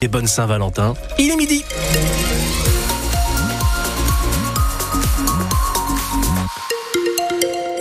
Et bonne Saint-Valentin. Il est midi.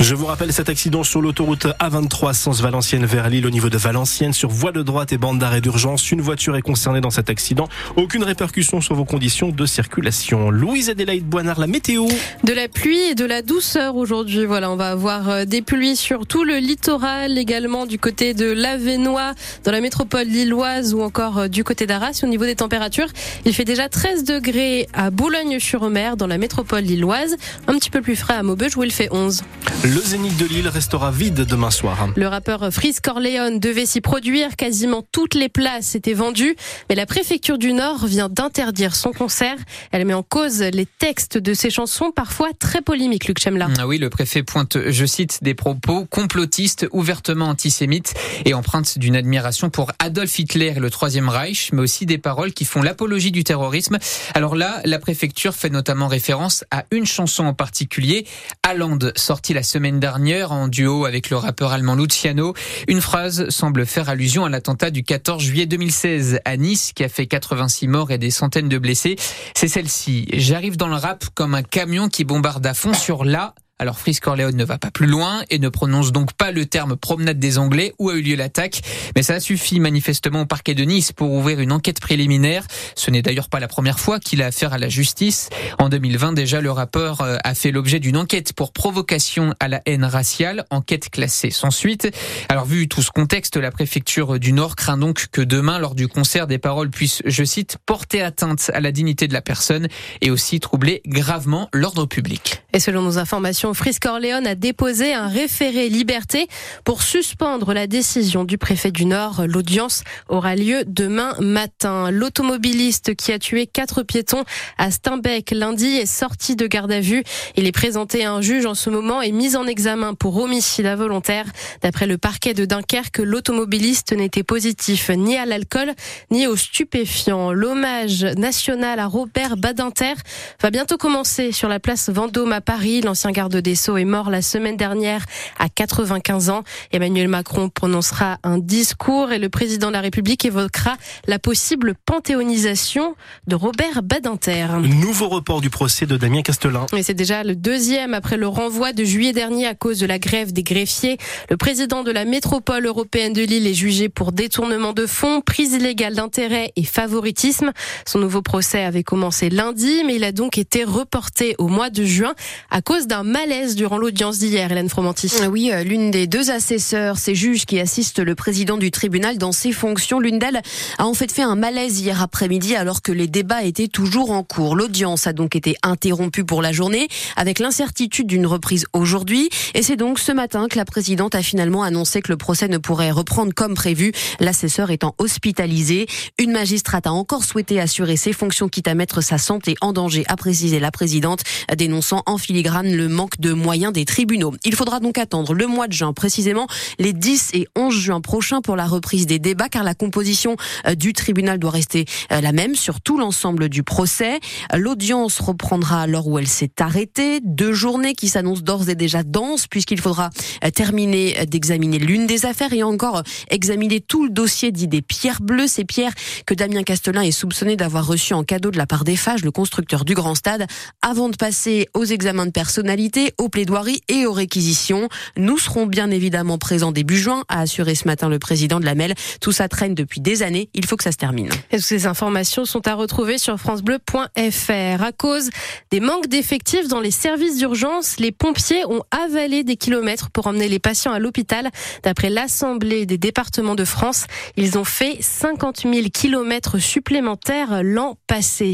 Je vous rappelle cet accident sur l'autoroute A23 sens Valenciennes vers Lille au niveau de Valenciennes sur voie de droite et bande d'arrêt d'urgence. Une voiture est concernée dans cet accident. Aucune répercussion sur vos conditions de circulation. Louise Adélaïde Boinard, la météo. De la pluie et de la douceur aujourd'hui. Voilà, on va avoir euh, des pluies sur tout le littoral, également du côté de l'Avenois, dans la métropole lilloise ou encore euh, du côté d'Arras. Au niveau des températures, il fait déjà 13 degrés à Boulogne-sur-Mer dans la métropole lilloise. Un petit peu plus frais à Maubeuge où il fait 11. Le Zénith de Lille restera vide demain soir. Le rappeur Freeze Corleone devait s'y produire. Quasiment toutes les places étaient vendues. Mais la préfecture du Nord vient d'interdire son concert. Elle met en cause les textes de ses chansons, parfois très polémiques, Luc Chemla. Ah oui, le préfet pointe, je cite, des propos complotistes, ouvertement antisémites et empreintes d'une admiration pour Adolf Hitler et le Troisième Reich, mais aussi des paroles qui font l'apologie du terrorisme. Alors là, la préfecture fait notamment référence à une chanson en particulier, Aland, sortie la semaine dernière en duo avec le rappeur allemand Luciano. Une phrase semble faire allusion à l'attentat du 14 juillet 2016 à Nice qui a fait 86 morts et des centaines de blessés. C'est celle-ci. J'arrive dans le rap comme un camion qui bombarde à fond sur la alors Fris Corleone ne va pas plus loin et ne prononce donc pas le terme promenade des Anglais où a eu lieu l'attaque. Mais ça suffit manifestement au parquet de Nice pour ouvrir une enquête préliminaire. Ce n'est d'ailleurs pas la première fois qu'il a affaire à la justice. En 2020 déjà, le rappeur a fait l'objet d'une enquête pour provocation à la haine raciale, enquête classée sans suite. Alors vu tout ce contexte, la préfecture du Nord craint donc que demain, lors du concert, des paroles puissent, je cite, porter atteinte à la dignité de la personne et aussi troubler gravement l'ordre public. Et selon nos informations, Fris Corleone a déposé un référé liberté pour suspendre la décision du préfet du Nord. L'audience aura lieu demain matin. L'automobiliste qui a tué quatre piétons à Steinbeck lundi est sorti de garde à vue. Il est présenté à un juge en ce moment et mis en examen pour homicide involontaire. D'après le parquet de Dunkerque, l'automobiliste n'était positif ni à l'alcool ni aux stupéfiants. L'hommage national à Robert Badinter va bientôt commencer sur la place Vendôme à Paris. L'ancien garde des Sceaux est mort la semaine dernière à 95 ans. Emmanuel Macron prononcera un discours et le président de la République évoquera la possible panthéonisation de Robert Badinter. Nouveau report du procès de Damien Castelin. Et c'est déjà le deuxième après le renvoi de juillet dernier à cause de la grève des greffiers. Le président de la métropole européenne de Lille est jugé pour détournement de fonds, prise illégale d'intérêt et favoritisme. Son nouveau procès avait commencé lundi, mais il a donc été reporté au mois de juin à cause d'un malaise durant l'audience d'hier, Hélène Fromanti. Oui, euh, l'une des deux assesseurs, ces juges qui assistent le président du tribunal dans ses fonctions, l'une d'elles a en fait fait un malaise hier après-midi alors que les débats étaient toujours en cours. L'audience a donc été interrompue pour la journée avec l'incertitude d'une reprise aujourd'hui et c'est donc ce matin que la présidente a finalement annoncé que le procès ne pourrait reprendre comme prévu, l'assesseur étant hospitalisé. Une magistrate a encore souhaité assurer ses fonctions quitte à mettre sa santé en danger, a précisé la présidente, dénonçant en filigrane le manque de moyens des tribunaux. Il faudra donc attendre le mois de juin, précisément les 10 et 11 juin prochains pour la reprise des débats, car la composition euh, du tribunal doit rester euh, la même sur tout l'ensemble du procès. L'audience reprendra l'heure où elle s'est arrêtée. Deux journées qui s'annoncent d'ores et déjà denses, puisqu'il faudra euh, terminer d'examiner l'une des affaires et encore examiner tout le dossier dit des pierres bleues, ces pierres que Damien Castelin est soupçonné d'avoir reçues en cadeau de la part d'Eiffage, le constructeur du Grand Stade, avant de passer aux examens de personnalité, aux plaidoiries et aux réquisitions. Nous serons bien évidemment présents début juin, a assuré ce matin le président de la MEL. Tout ça traîne depuis des années. Il faut que ça se termine. Et toutes ces informations sont à retrouver sur francebleu.fr. À cause des manques d'effectifs dans les services d'urgence, les pompiers ont avalé des kilomètres pour emmener les patients à l'hôpital. D'après l'Assemblée des départements de France, ils ont fait 50 000 kilomètres supplémentaires l'an passé.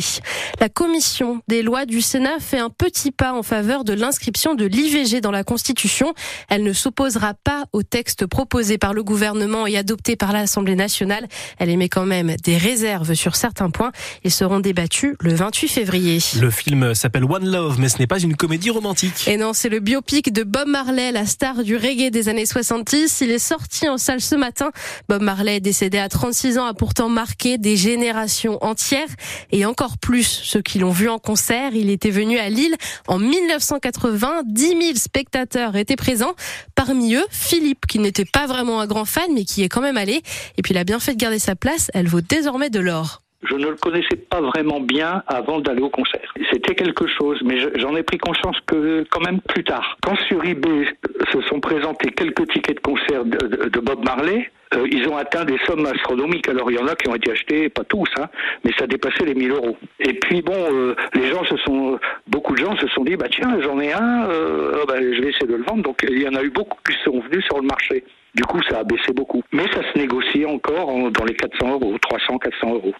La commission des lois du Sénat fait un petit pas en faveur de l'inscription de l'IVG dans la Constitution. Elle ne s'opposera pas au texte proposé par le gouvernement et adopté par l'Assemblée nationale. Elle émet quand même des réserves sur certains points. Ils seront débattus le 28 février. Le film s'appelle One Love, mais ce n'est pas une comédie romantique. Et non, c'est le biopic de Bob Marley, la star du reggae des années 70. Il est sorti en salle ce matin. Bob Marley, décédé à 36 ans, a pourtant marqué des générations entières et encore plus ceux qui l'ont vu en concert. Il était venu à Lille en 1980. 10 000 spectateurs étaient présents. Parmi eux, Philippe, qui n'était pas vraiment un grand fan, mais qui est quand même allé. Et puis il a bien fait de garder sa place. Elle vaut désormais de l'or. Je ne le connaissais pas vraiment bien avant d'aller au concert. C'était quelque chose, mais j'en ai pris conscience que quand même plus tard. Quand sur eBay se sont présentés quelques tickets de concert de, Bob Marley, euh, ils ont atteint des sommes astronomiques. Alors il y en a qui ont été achetés, pas tous, hein, mais ça dépassait les 1000 euros. Et puis bon, euh, les gens se sont, beaucoup de gens se sont dit, bah tiens, j'en ai un, euh, bah, je vais essayer de le vendre. Donc il y en a eu beaucoup qui sont venus sur le marché. Du coup, ça a baissé beaucoup. Mais ça se négocie encore dans les 400 euros, 300, 400 euros.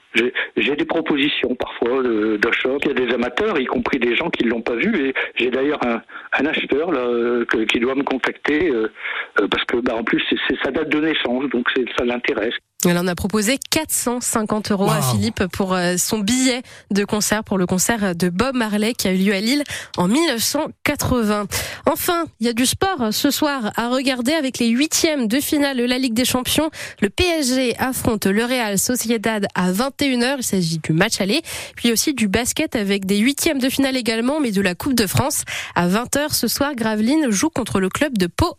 J'ai des propositions parfois d'achat. Il y a des amateurs, y compris des gens qui ne l'ont pas vu. Et j'ai d'ailleurs un, un, acheteur là, qui doit me contacter euh, euh, parce que bah, en plus, c'est sa date de naissance, donc ça l'intéresse. Elle en a proposé 450 euros à Philippe pour euh, son billet de concert pour le concert de Bob Marley qui a eu lieu à Lille en 1980. Enfin, il y a du sport ce soir à regarder avec les huitièmes de finale de la Ligue des Champions. Le PSG affronte le Real Sociedad à 21h. Il s'agit du match aller. Puis aussi du basket avec des huitièmes de finale également, mais de la Coupe de France. À 20h ce soir, Gravelines joue contre le club de Pau